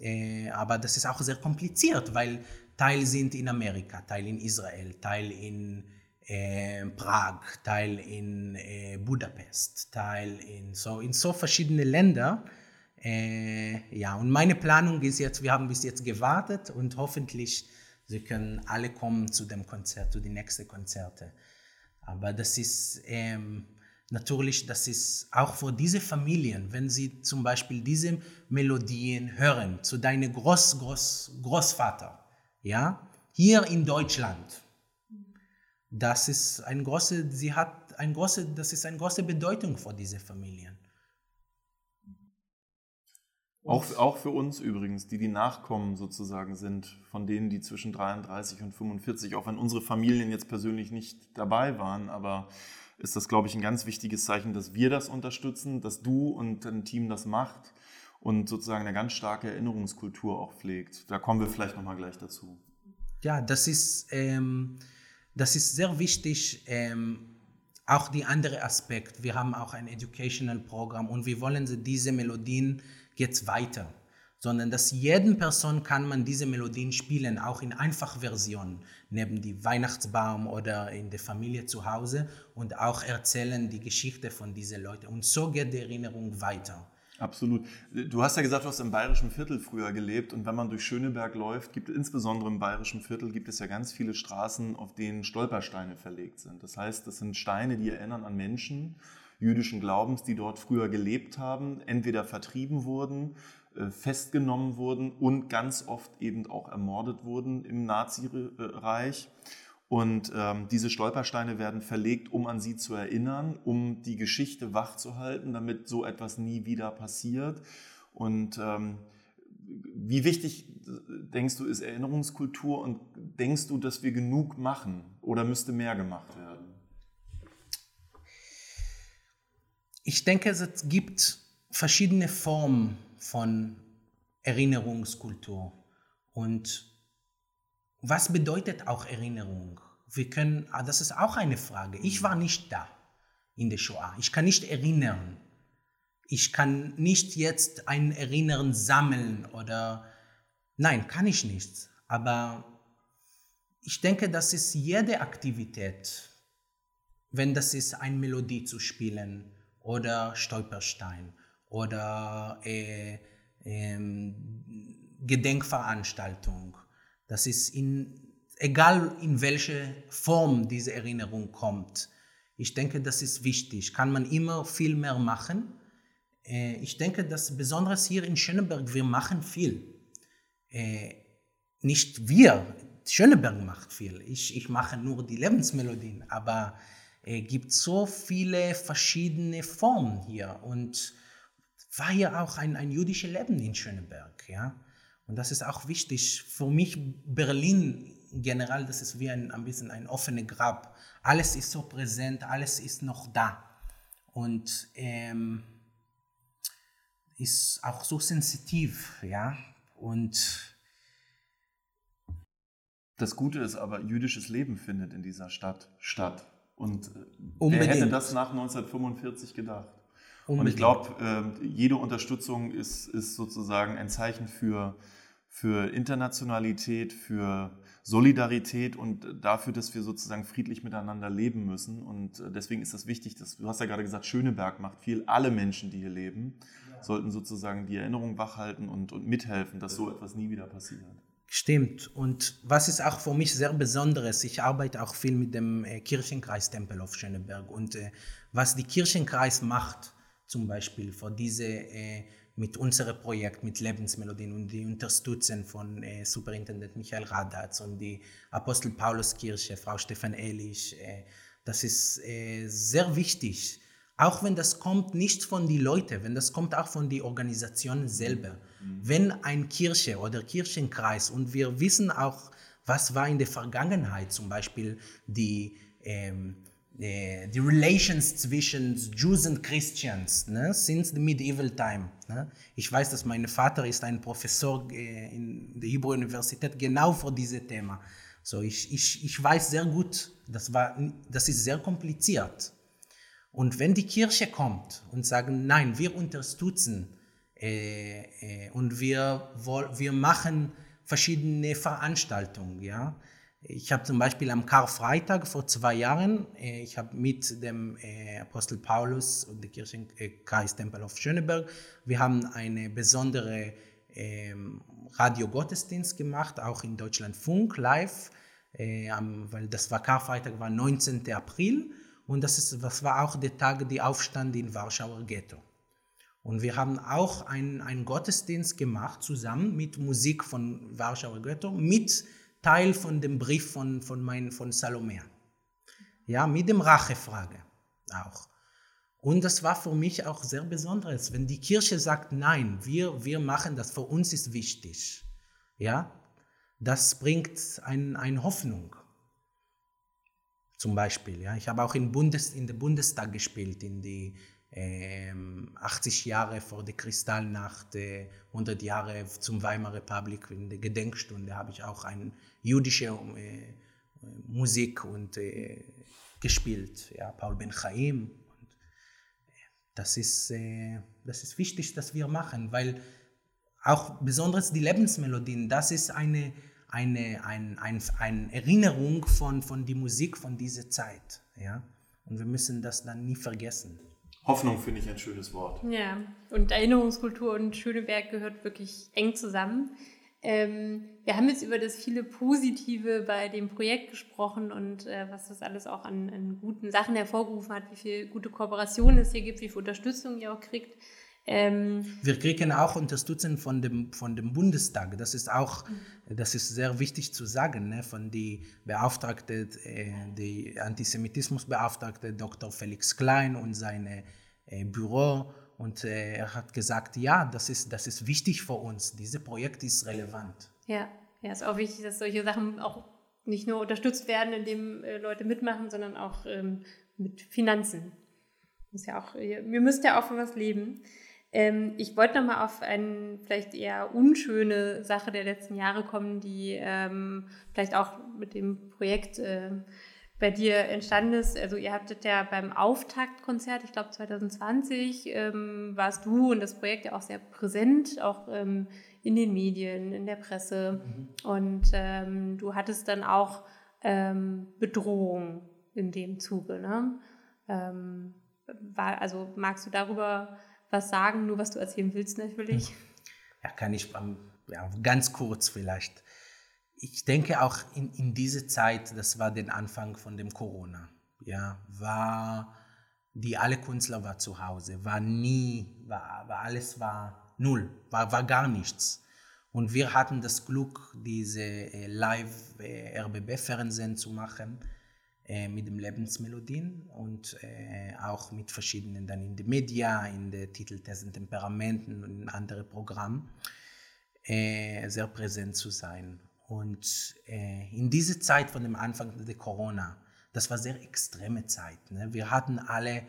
Äh, aber das ist auch sehr kompliziert, weil Teil sind in Amerika, Teil in Israel, Teil in äh, Prag, Teil in Budapest, Teil in so in so verschiedene Länder. Ja, und meine Planung ist jetzt, wir haben bis jetzt gewartet und hoffentlich, sie können alle kommen zu dem Konzert, zu den nächsten Konzerte. Aber das ist ähm, natürlich, das ist auch für diese Familien, wenn sie zum Beispiel diese Melodien hören, zu deinem Groß, Groß, Großvater, ja, hier in Deutschland. Das ist ein große, sie hat ein große, das ist eine große Bedeutung für diese Familien. Auch, auch für uns übrigens, die die Nachkommen sozusagen sind, von denen, die zwischen 33 und 45, auch wenn unsere Familien jetzt persönlich nicht dabei waren, aber ist das, glaube ich, ein ganz wichtiges Zeichen, dass wir das unterstützen, dass du und dein Team das macht und sozusagen eine ganz starke Erinnerungskultur auch pflegt. Da kommen wir vielleicht nochmal gleich dazu. Ja, das ist, ähm, das ist sehr wichtig. Ähm, auch der andere Aspekt. Wir haben auch ein Educational Programm und wir wollen diese Melodien jetzt weiter, sondern dass jeden Person kann man diese Melodien spielen, auch in Einfachversion, neben dem Weihnachtsbaum oder in der Familie zu Hause und auch erzählen die Geschichte von diesen Leuten. Und so geht die Erinnerung weiter. Absolut. Du hast ja gesagt, du hast im Bayerischen Viertel früher gelebt und wenn man durch Schöneberg läuft, gibt insbesondere im Bayerischen Viertel gibt es ja ganz viele Straßen, auf denen Stolpersteine verlegt sind. Das heißt, das sind Steine, die erinnern an Menschen jüdischen Glaubens, die dort früher gelebt haben, entweder vertrieben wurden, äh, festgenommen wurden und ganz oft eben auch ermordet wurden im Nazireich. Und ähm, diese Stolpersteine werden verlegt, um an sie zu erinnern, um die Geschichte wachzuhalten, damit so etwas nie wieder passiert. Und ähm, wie wichtig, denkst du, ist Erinnerungskultur und denkst du, dass wir genug machen oder müsste mehr gemacht werden? Ich denke, es gibt verschiedene Formen von Erinnerungskultur. Und was bedeutet auch Erinnerung? Wir können, ah, das ist auch eine Frage. Ich war nicht da in der Shoah. Ich kann nicht erinnern. Ich kann nicht jetzt ein Erinnern sammeln oder nein, kann ich nicht. Aber ich denke, das ist jede Aktivität, wenn das ist, eine Melodie zu spielen oder Stolperstein oder äh, äh, Gedenkveranstaltung das ist in, egal in welche Form diese Erinnerung kommt. Ich denke, das ist wichtig. Kann man immer viel mehr machen. Äh, ich denke, dass besonders hier in Schöneberg, wir machen viel. Äh, nicht wir, Schöneberg macht viel. Ich, ich mache nur die Lebensmelodien, aber äh, gibt so viele verschiedene Formen hier und war ja auch ein, ein jüdisches Leben in Schöneberg. Ja? Und das ist auch wichtig. Für mich Berlin generell, das ist wie ein, ein bisschen ein offenes Grab. Alles ist so präsent, alles ist noch da. Und ähm, ist auch so sensitiv, ja. Und das Gute ist aber, jüdisches Leben findet in dieser Stadt statt. Und äh, Unbedingt. wer hätte das nach 1945 gedacht? Unbedingt. Und ich glaube, äh, jede Unterstützung ist, ist sozusagen ein Zeichen für für Internationalität, für Solidarität und dafür, dass wir sozusagen friedlich miteinander leben müssen. Und äh, deswegen ist das wichtig, dass, du hast ja gerade gesagt, Schöneberg macht viel. Alle Menschen, die hier leben, ja. sollten sozusagen die Erinnerung wachhalten und, und mithelfen, dass so etwas nie wieder passiert. Stimmt. Und was ist auch für mich sehr Besonderes, ich arbeite auch viel mit dem äh, Kirchenkreis Tempel auf Schöneberg. Und äh, was die Kirchenkreis macht, zum Beispiel für diese äh, mit unserem Projekt, mit Lebensmelodien und die Unterstützung von äh, Superintendent Michael Radatz und die Apostel Paulus Kirche, Frau Stefan Ehrlich. Äh, das ist äh, sehr wichtig. Auch wenn das kommt nicht von den Leuten, wenn das kommt auch von den Organisationen selber. Mhm. Wenn ein Kirche oder Kirchenkreis und wir wissen auch, was war in der Vergangenheit, zum Beispiel die ähm, äh, die Relations zwischen Jews und Christians ne, since the medieval time. Ne. Ich weiß, dass mein Vater ist ein Professor äh, in der Hebrew Universität genau für dieses Thema. So ich, ich, ich weiß sehr gut, das, war, das ist sehr kompliziert. Und wenn die Kirche kommt und sagen, nein, wir unterstützen äh, äh, und wir, wir machen verschiedene Veranstaltungen, ja, ich habe zum Beispiel am Karfreitag vor zwei Jahren, äh, ich habe mit dem äh, Apostel Paulus und der Kirchenkreis Tempel of Schöneberg, wir haben eine besondere ähm, Radio-Gottesdienst gemacht, auch in Deutschland Funk live, äh, weil das war Karfreitag, war 19. April und das, ist, das war auch der Tag der Aufstand in Warschauer Ghetto. Und wir haben auch einen Gottesdienst gemacht, zusammen mit Musik von Warschauer Ghetto, mit Teil von dem Brief von, von, mein, von Salome. Ja, mit dem Rachefrage auch. Und das war für mich auch sehr Besonderes, wenn die Kirche sagt, nein, wir, wir machen das, für uns ist wichtig. Ja, das bringt eine ein Hoffnung. Zum Beispiel, ja. Ich habe auch in, Bundes, in der Bundestag gespielt, in die 80 Jahre vor der Kristallnacht, äh, 100 Jahre zum Weimarer Republik, in der Gedenkstunde habe ich auch eine jüdische äh, Musik und äh, gespielt, ja, Paul Ben Chaim. Äh, das ist, äh, das ist wichtig, dass wir machen, weil auch besonders die Lebensmelodien, das ist eine eine, ein, ein, eine Erinnerung von, von die Musik von dieser Zeit. Ja? Und wir müssen das dann nie vergessen. Hoffnung finde ich ein schönes Wort. Ja, und Erinnerungskultur und Schöneberg gehört wirklich eng zusammen. Ähm, wir haben jetzt über das viele Positive bei dem Projekt gesprochen und äh, was das alles auch an, an, guten Sachen hervorgerufen hat, wie viel gute Kooperation es hier gibt, wie viel Unterstützung ihr auch kriegt. Ähm, wir kriegen auch Unterstützung von dem, von dem Bundestag. Das ist auch, das ist sehr wichtig zu sagen, ne? von die Beauftragte, äh, die Antisemitismusbeauftragte Dr. Felix Klein und sein äh, Büro. Und äh, er hat gesagt, ja, das ist, das ist wichtig für uns. Dieses Projekt ist relevant. Ja, ja, ist auch wichtig, dass solche Sachen auch nicht nur unterstützt werden, indem äh, Leute mitmachen, sondern auch ähm, mit Finanzen. Ist ja auch, ihr müsst ja auch von was leben. Ähm, ich wollte nochmal auf eine vielleicht eher unschöne Sache der letzten Jahre kommen, die ähm, vielleicht auch mit dem Projekt äh, bei dir entstanden ist. Also ihr hattet ja beim Auftaktkonzert, ich glaube 2020, ähm, warst du und das Projekt ja auch sehr präsent, auch ähm, in den Medien, in der Presse. Mhm. Und ähm, du hattest dann auch ähm, Bedrohung in dem Zuge. Ne? Ähm, war, also magst du darüber was sagen, nur was du erzählen willst natürlich. Ja, kann ich ja, ganz kurz vielleicht. Ich denke auch in, in diese Zeit, das war der Anfang von dem Corona, ja, war die alle Künstler war zu Hause, war nie, war, war alles war null, war, war gar nichts. Und wir hatten das Glück, diese äh, Live-RBB-Fernsehen äh, zu machen äh, mit den Lebensmelodien und äh, auch mit verschiedenen dann in den Media, in den Titeltesten, Temperamenten und in anderen Programmen äh, sehr präsent zu sein. Und äh, in dieser Zeit von dem Anfang der Corona, das war sehr extreme Zeit. Ne? Wir hatten alle,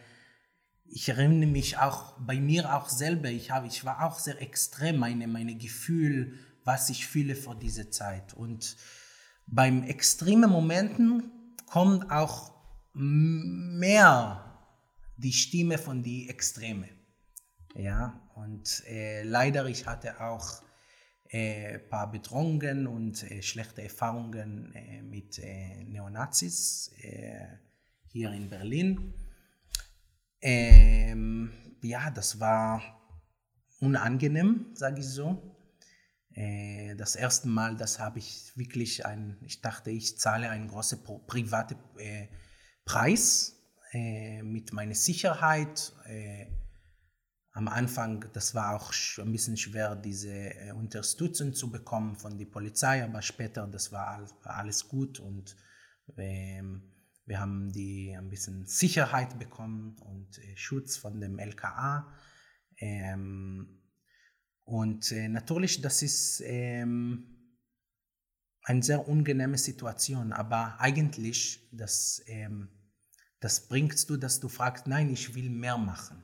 ich erinnere mich auch bei mir auch selber, ich, habe, ich war auch sehr extrem, meine, meine Gefühl, was ich fühle vor dieser Zeit. Und beim extremen Momenten kommt auch mehr die Stimme von die Extreme. Ja, und äh, leider ich hatte auch ein äh, paar Bedrohungen und äh, schlechte Erfahrungen äh, mit äh, Neonazis äh, hier in Berlin. Ähm, ja, das war unangenehm, sage ich so. Äh, das erste Mal, das habe ich wirklich ein, ich dachte, ich zahle einen großen privaten äh, Preis äh, mit meiner Sicherheit. Am Anfang, das war auch ein bisschen schwer, diese Unterstützung zu bekommen von der Polizei, aber später, das war, war alles gut und ähm, wir haben die ein bisschen Sicherheit bekommen und Schutz von dem LKA. Ähm, und äh, natürlich, das ist ähm, eine sehr unangenehme Situation, aber eigentlich, das, ähm, das bringst du, dass du fragst, nein, ich will mehr machen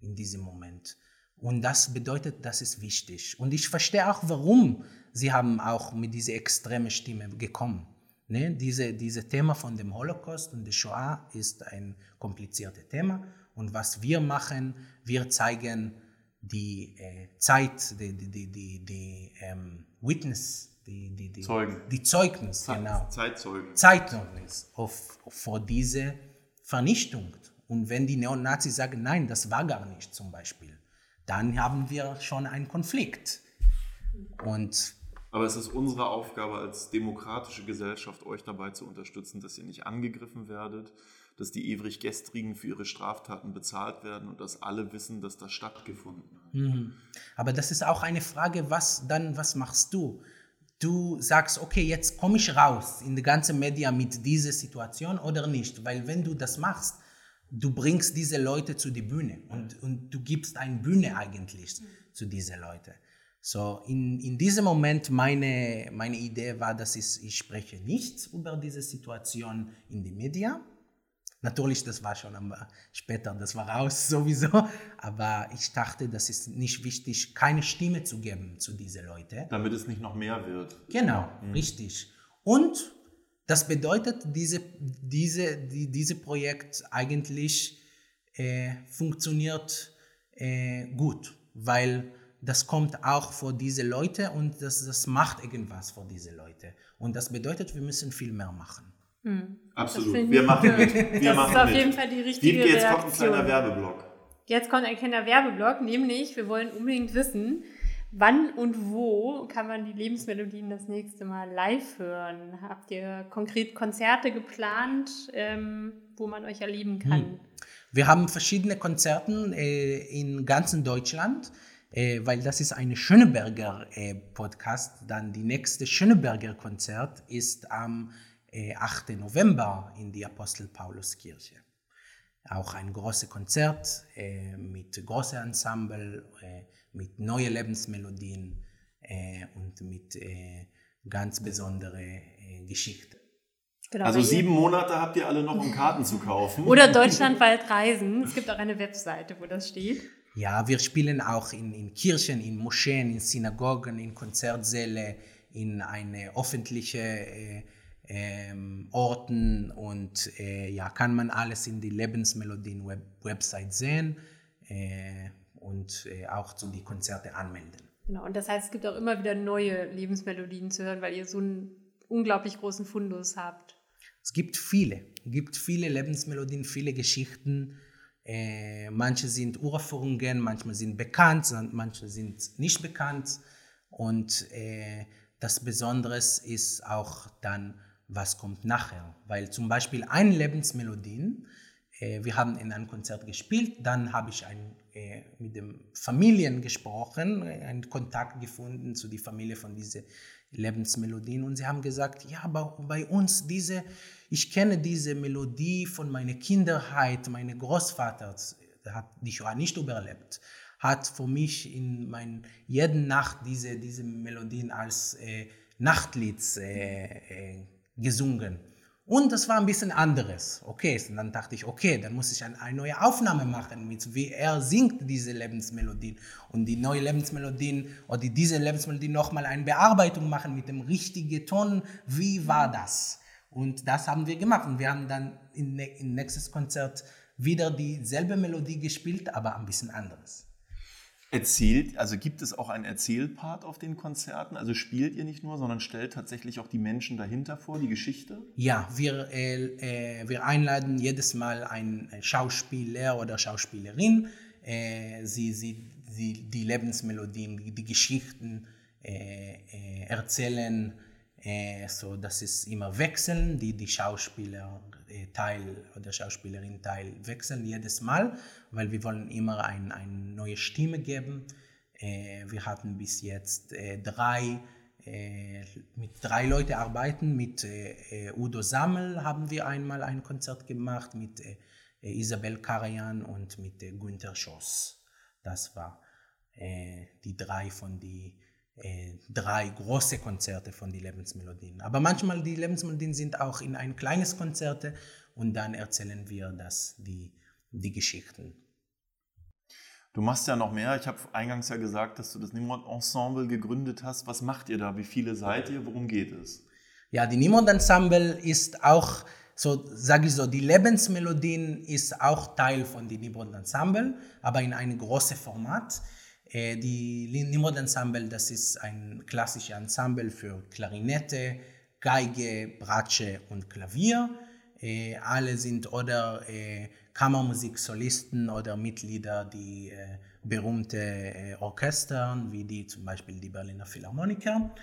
in diesem Moment. Und das bedeutet, das ist wichtig. Und ich verstehe auch, warum sie haben auch mit dieser extremen Stimme gekommen. Ne? Diese, diese Thema von dem Holocaust und der Shoah ist ein kompliziertes Thema. Und was wir machen, wir zeigen, die äh, Zeit, die, die, die, die, ähm, Witness, die, die, die, Zeugen. die Zeugnis, Zeit, genau. Zeitzeugen. Zeitzeugnis auf, vor diese Vernichtung. Und wenn die Neonazis sagen, nein, das war gar nicht zum Beispiel, dann haben wir schon einen Konflikt. Und aber es ist unsere Aufgabe als demokratische Gesellschaft, euch dabei zu unterstützen, dass ihr nicht angegriffen werdet, dass die ewig Gestrigen für ihre Straftaten bezahlt werden und dass alle wissen, dass das stattgefunden hat. Mhm. Aber das ist auch eine Frage, was dann, was machst du? Du sagst, okay, jetzt komme ich raus in die ganze Media mit dieser Situation oder nicht? Weil wenn du das machst, du bringst diese Leute zu die Bühne und, und du gibst eine Bühne eigentlich mhm. zu diesen Leuten. So, in, in diesem Moment, meine, meine Idee war, dass ich, ich spreche nichts über diese Situation in den Medien. Natürlich, das war schon am, später, das war raus [laughs] sowieso, aber ich dachte, das ist nicht wichtig, keine Stimme zu geben zu diesen Leuten. Damit es nicht noch mehr wird. Genau, mhm. richtig. Und das bedeutet, diese, diese, die, diese Projekt eigentlich äh, funktioniert äh, gut, weil das kommt auch vor diese Leute und das, das macht irgendwas vor diese Leute. Und das bedeutet, wir müssen viel mehr machen. Hm. Absolut. Wir machen mit. Wir das machen ist auf mit. jeden Fall die richtige Lieb, jetzt Reaktion. kommt ein kleiner Werbeblock. Jetzt kommt ein kleiner Werbeblock, nämlich wir wollen unbedingt wissen, wann und wo kann man die Lebensmelodien das nächste Mal live hören? Habt ihr konkret Konzerte geplant, ähm, wo man euch erleben kann? Hm. Wir haben verschiedene Konzerte äh, in ganzen Deutschland äh, weil das ist eine Schöneberger äh, Podcast. Dann die nächste Schöneberger Konzert ist am 8. November in die Apostel Paulus Kirche. Auch ein großes Konzert äh, mit großem Ensemble, äh, mit neuen Lebensmelodien äh, und mit ganz besonderen Geschichten. Genau, also sieben Monate habt ihr alle noch, um Karten zu kaufen. Oder [laughs] deutschlandweit reisen. Es gibt auch eine Webseite, wo das steht. Ja, wir spielen auch in, in Kirchen, in Moscheen, in Synagogen, in Konzertsäle, in eine öffentliche äh, ähm, Orten und äh, ja, kann man alles in die Lebensmelodien Web sehen äh, und äh, auch zu die Konzerte anmelden. Genau, und das heißt, es gibt auch immer wieder neue Lebensmelodien zu hören, weil ihr so einen unglaublich großen Fundus habt. Es gibt viele, es gibt viele Lebensmelodien, viele Geschichten äh, manche sind Urführungen, manche sind bekannt, manche sind nicht bekannt. Und äh, das Besondere ist auch dann, was kommt nachher. Weil zum Beispiel ein Lebensmelodien, äh, wir haben in einem Konzert gespielt, dann habe ich ein, äh, mit den Familien gesprochen, einen Kontakt gefunden zu der Familie von diesen Lebensmelodien und sie haben gesagt, ja, aber bei uns diese, ich kenne diese Melodie von meiner Kindheit, meine Großvater hat die Shoah nicht überlebt, hat für mich in mein, jede Nacht diese, diese Melodien als äh, Nachtlied äh, äh, gesungen. Und das war ein bisschen anderes. Okay, und dann dachte ich, okay, dann muss ich eine, neue Aufnahme machen, mit wie er singt diese Lebensmelodien. Und die neue Lebensmelodien oder diese Lebensmelodien nochmal eine Bearbeitung machen mit dem richtigen Ton. Wie war das? Und das haben wir gemacht. Und wir haben dann im nächstes Konzert wieder dieselbe Melodie gespielt, aber ein bisschen anderes. Erzählt, also gibt es auch einen Erzählpart auf den Konzerten? Also spielt ihr nicht nur, sondern stellt tatsächlich auch die Menschen dahinter vor, die Geschichte? Ja, wir, äh, äh wir einladen jedes Mal einen Schauspieler oder Schauspielerin. Äh, sie, sie, sie die Lebensmelodien, die, die Geschichten äh, äh erzählen. Äh, so, dass es immer wechseln, die, die Schauspieler Teil oder Schauspielerin Teil wechseln jedes Mal, weil wir wollen immer ein, eine neue Stimme geben. Äh, wir hatten bis jetzt äh, drei mit drei Leuten arbeiten. Mit Udo Sammel haben wir einmal ein Konzert gemacht, mit Isabel Karajan und mit Günther Schoss. Das war die drei von äh, drei große Konzerte von den Lebensmelodien. Aber manchmal die Lebensmelodien sind auch in ein kleines Konzerte und dann erzählen wir das, die, die Geschichten. Du machst ja noch mehr. Ich habe eingangs ja gesagt, dass du das Nimrod Ensemble gegründet hast. Was macht ihr da? Wie viele seid ihr? Worum geht es? Ja, die Nimrod Ensemble ist auch, so sage ich so, die Lebensmelodien ist auch Teil von dem Nimrod Ensemble, aber in einem großen Format. Äh, die Nimrod Ensemble, das ist ein klassisches Ensemble für Klarinette, Geige, Bratsche und Klavier. Äh, alle sind oder äh, Kammermusiksolisten oder Mitglieder die berühmte Orchestern, wie die zum Beispiel die Berliner Philharmoniker.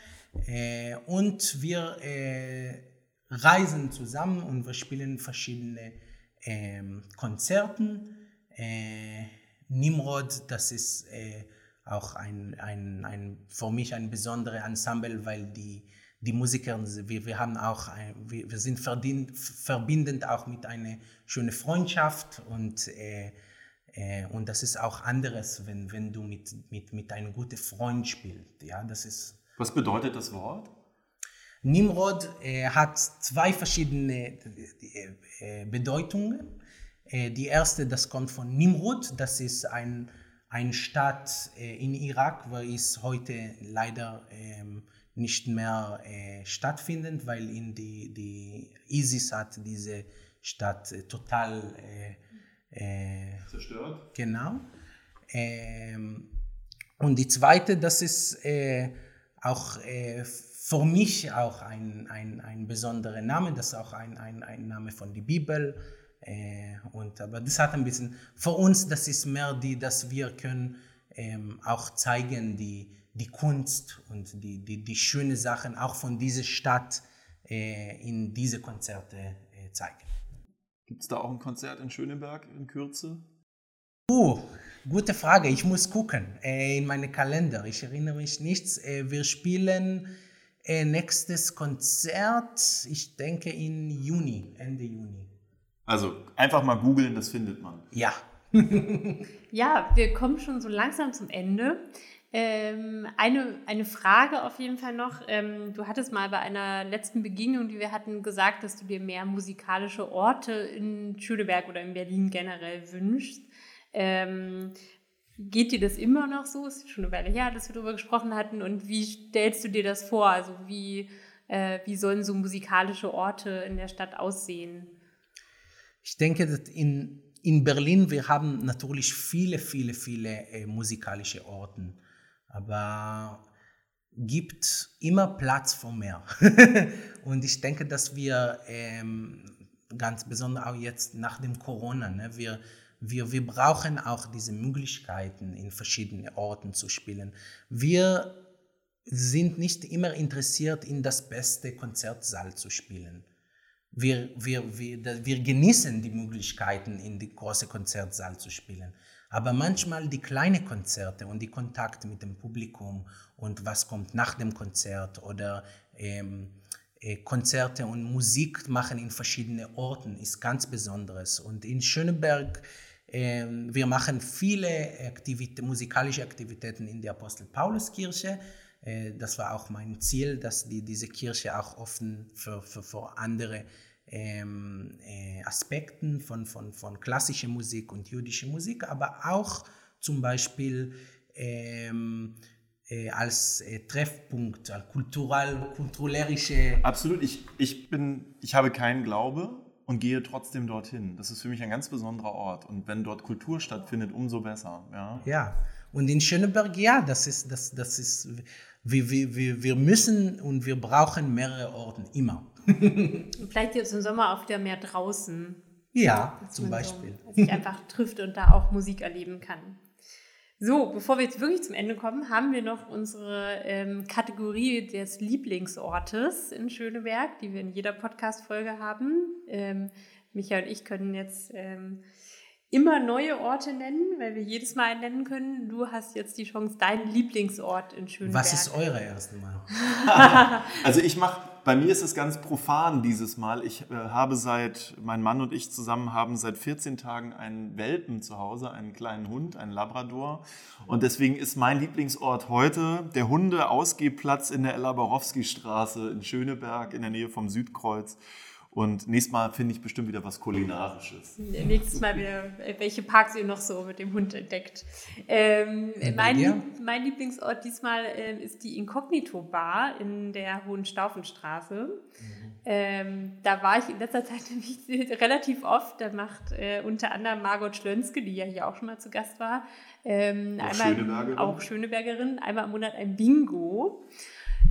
Und wir reisen zusammen und wir spielen verschiedene ähm, Konzerten. Nimrod, das ist auch ein, ein, ein, für mich ein besonderes Ensemble, weil die, die Musiker, wir, wir haben auch, wir, wir sind verdient, verbindend auch mit einer schönen Freundschaft und, äh, äh, und das ist auch anderes, wenn, wenn du mit, mit, mit einem guten Freund spielst. Ja, das ist, Was bedeutet das Wort? Nimrod äh, hat zwei verschiedene äh, äh Bedeutungen. Äh, die erste, das kommt von Nimrod, das ist ein, ein Stadt äh, in Irak, es heute leider ähm, nicht mehr äh, stattfindet, weil in die, die ISIS hat diese Stadt äh, total zerstört. Genau. Ähm, und die zweite, das ist auch für mich auch ein, ein, ein besonderer Name, das ist auch ein, ein, ein Name von der Bibel. Äh, und, aber das hat ein bisschen, für uns, das ist mehr die, dass wir können ähm, auch zeigen, die, die Kunst und die, die, die schönen Sachen auch von dieser Stadt äh, in diese Konzerte äh, zeigen. Gibt es da auch ein Konzert in Schöneberg in Kürze? Uh, gute Frage. Ich muss gucken äh, in meinen Kalender. Ich erinnere mich nichts. Äh, wir spielen äh, nächstes Konzert, ich denke in Juni, Ende Juni. Also einfach mal googeln, das findet man. Ja. [laughs] ja, wir kommen schon so langsam zum Ende. Ähm, eine, eine Frage auf jeden Fall noch. Ähm, du hattest mal bei einer letzten Begegnung, die wir hatten, gesagt, dass du dir mehr musikalische Orte in Schöneberg oder in Berlin generell wünschst. Ähm, geht dir das immer noch so? Es ist schon eine Weile her, dass wir darüber gesprochen hatten. Und wie stellst du dir das vor? Also wie, äh, wie sollen so musikalische Orte in der Stadt aussehen? Ich denke, dass in, in Berlin wir haben natürlich viele, viele, viele äh, musikalische Orte aber gibt immer Platz für mehr. [laughs] und ich denke, dass wir ähm, ganz besonders auch jetzt nach dem Corona, ne, wir, wir, wir brauchen auch diese Möglichkeiten, in verschiedenen Orten zu spielen. Wir sind nicht immer interessiert, in das beste Konzertsaal zu spielen. Wir, wir, wir, wir genießen die Möglichkeiten, in die große Konzertsaal zu spielen. Aber manchmal die kleinen Konzerte und die Kontakte mit dem Publikum und was kommt nach dem Konzert oder ähm, äh, Konzerte und Musik machen in verschiedenen Orten ist ganz Besonderes. Und in Schöneberg, äh, wir machen viele Aktivitä musikalische Aktivitäten in der Apostel-Paulus-Kirche. Äh, das war auch mein Ziel, dass die, diese Kirche auch offen für, für, für andere ähm, äh, Aspekten von, von, von klassischer Musik und jüdischer Musik, aber auch zum Beispiel ähm, äh, als äh, Treffpunkt, als kultural, kulturellerische. Absolut, ich, ich, bin, ich habe keinen Glaube und gehe trotzdem dorthin. Das ist für mich ein ganz besonderer Ort. Und wenn dort Kultur stattfindet, umso besser. Ja, ja. und in Schöneberg, ja, das ist, das, das ist wir, wir, wir müssen und wir brauchen mehrere Orte, immer. [laughs] Vielleicht jetzt im Sommer auch wieder mehr draußen. Ja, zum Beispiel. So, sich einfach [laughs] trifft und da auch Musik erleben kann. So, bevor wir jetzt wirklich zum Ende kommen, haben wir noch unsere ähm, Kategorie des Lieblingsortes in Schöneberg, die wir in jeder Podcast-Folge haben. Ähm, Micha und ich können jetzt ähm, immer neue Orte nennen, weil wir jedes Mal einen nennen können. Du hast jetzt die Chance, deinen Lieblingsort in Schöneberg. Was ist eure erste Mal? [laughs] also ich mache, bei mir ist es ganz profan dieses Mal. Ich äh, habe seit, mein Mann und ich zusammen haben seit 14 Tagen einen Welpen zu Hause, einen kleinen Hund, einen Labrador. Und deswegen ist mein Lieblingsort heute der Hundeausgehplatz in der Ella Borowski Straße in Schöneberg in der Nähe vom Südkreuz. Und nächstes Mal finde ich bestimmt wieder was Kulinarisches. Nächstes Mal wieder, welche Parks ihr noch so mit dem Hund entdeckt. Ähm, mein, Lieb mein, Lieblingsort diesmal äh, ist die Inkognito Bar in der Hohenstaufenstraße. Mhm. Ähm, da war ich in letzter Zeit [laughs] nämlich relativ oft. Da macht äh, unter anderem Margot Schlönske, die ja hier auch schon mal zu Gast war, ähm, auch, einmal, Schönebergerin. auch Schönebergerin, einmal im Monat ein Bingo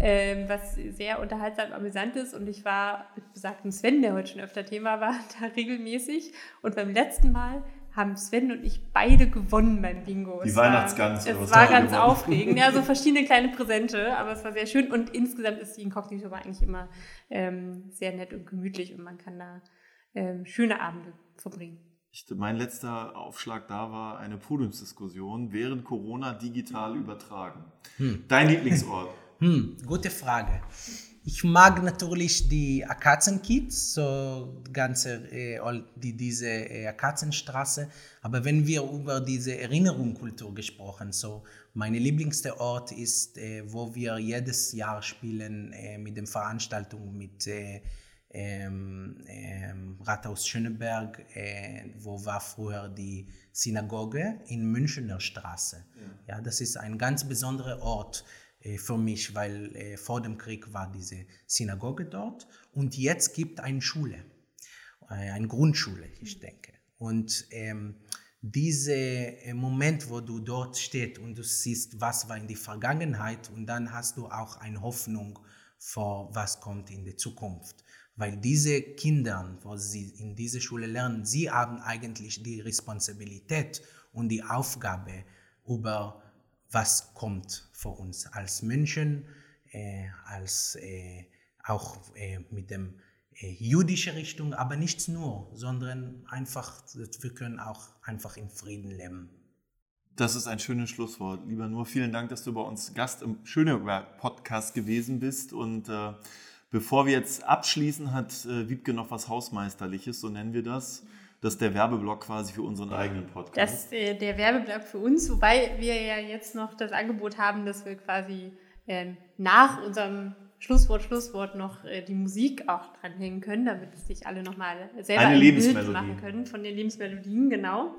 ähm, was sehr unterhaltsam amüsant ist. Und ich war mit besagtem Sven, der heute schon öfter Thema war, [laughs] da regelmäßig. Und beim letzten Mal haben Sven und ich beide gewonnen beim Bingo. Die es Weihnachtsgans. War, es war ganz gewonnen? aufregend. Ja, so [laughs] verschiedene kleine Präsente, aber es war sehr schön. Und insgesamt ist die Inkognito eigentlich immer ähm, sehr nett und gemütlich und man kann da ähm, schöne Abende verbringen. Ich, mein letzter Aufschlag da war eine Podiumsdiskussion während Corona digital übertragen. Hm. Dein Lieblingsort? [laughs] Hm, gute Frage. Ich mag natürlich die Akatzenkids, so ganze äh, die, diese äh, Akatzenstraße. Aber wenn wir über diese Erinnerungskultur gesprochen, so mein lieblingster Ort ist, äh, wo wir jedes Jahr spielen äh, mit den Veranstaltungen mit äh, ähm, ähm, Rathaus Schöneberg, äh, wo war früher die Synagoge in Münchener Straße. Ja. ja das ist ein ganz besonderer Ort für mich, weil äh, vor dem Krieg war diese Synagoge dort und jetzt gibt eine Schule, äh, eine Grundschule, ich denke. Und ähm, dieser Moment, wo du dort stehst und du siehst, was war in der Vergangenheit und dann hast du auch eine Hoffnung vor was kommt in der Zukunft. Weil diese Kinder, wo sie in dieser Schule lernen, sie haben eigentlich die Responsabilität und die Aufgabe über was kommt vor uns als Menschen, äh, als äh, auch äh, mit dem äh, jüdischen Richtung, aber nicht nur, sondern einfach, wir können auch einfach in Frieden leben. Das ist ein schönes Schlusswort. Lieber nur, vielen Dank, dass du bei uns Gast im Schöneberg-Podcast gewesen bist. Und äh, bevor wir jetzt abschließen, hat äh, Wiebke noch was Hausmeisterliches, so nennen wir das. Das ist der Werbeblock quasi für unseren eigenen Podcast. Das ist äh, der Werbeblock für uns, wobei wir ja jetzt noch das Angebot haben, dass wir quasi äh, nach unserem Schlusswort, Schlusswort noch äh, die Musik auch dranhängen können, damit sich alle nochmal selber ein. Bild machen können von den Lebensmelodien, genau.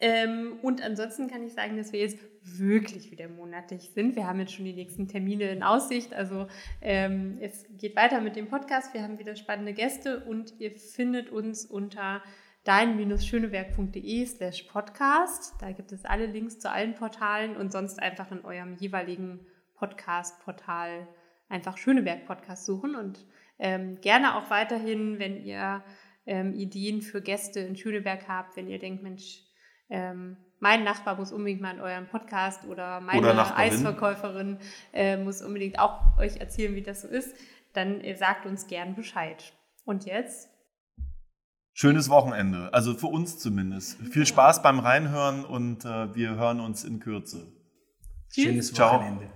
Ähm, und ansonsten kann ich sagen, dass wir jetzt wirklich wieder monatlich sind. Wir haben jetzt schon die nächsten Termine in Aussicht. Also ähm, es geht weiter mit dem Podcast. Wir haben wieder spannende Gäste und ihr findet uns unter dein-schönewerk.de slash podcast. Da gibt es alle Links zu allen Portalen und sonst einfach in eurem jeweiligen Podcast-Portal einfach Schöneberg-Podcast suchen und ähm, gerne auch weiterhin, wenn ihr ähm, Ideen für Gäste in Schöneberg habt, wenn ihr denkt, Mensch, ähm, mein Nachbar muss unbedingt mal in eurem Podcast oder meine Oder Eisverkäuferin äh, muss unbedingt auch euch erzählen, wie das so ist, dann äh, sagt uns gern Bescheid. Und jetzt Schönes Wochenende, also für uns zumindest. Viel Spaß beim Reinhören und äh, wir hören uns in Kürze. Tschüss. Schönes Ciao. Wochenende.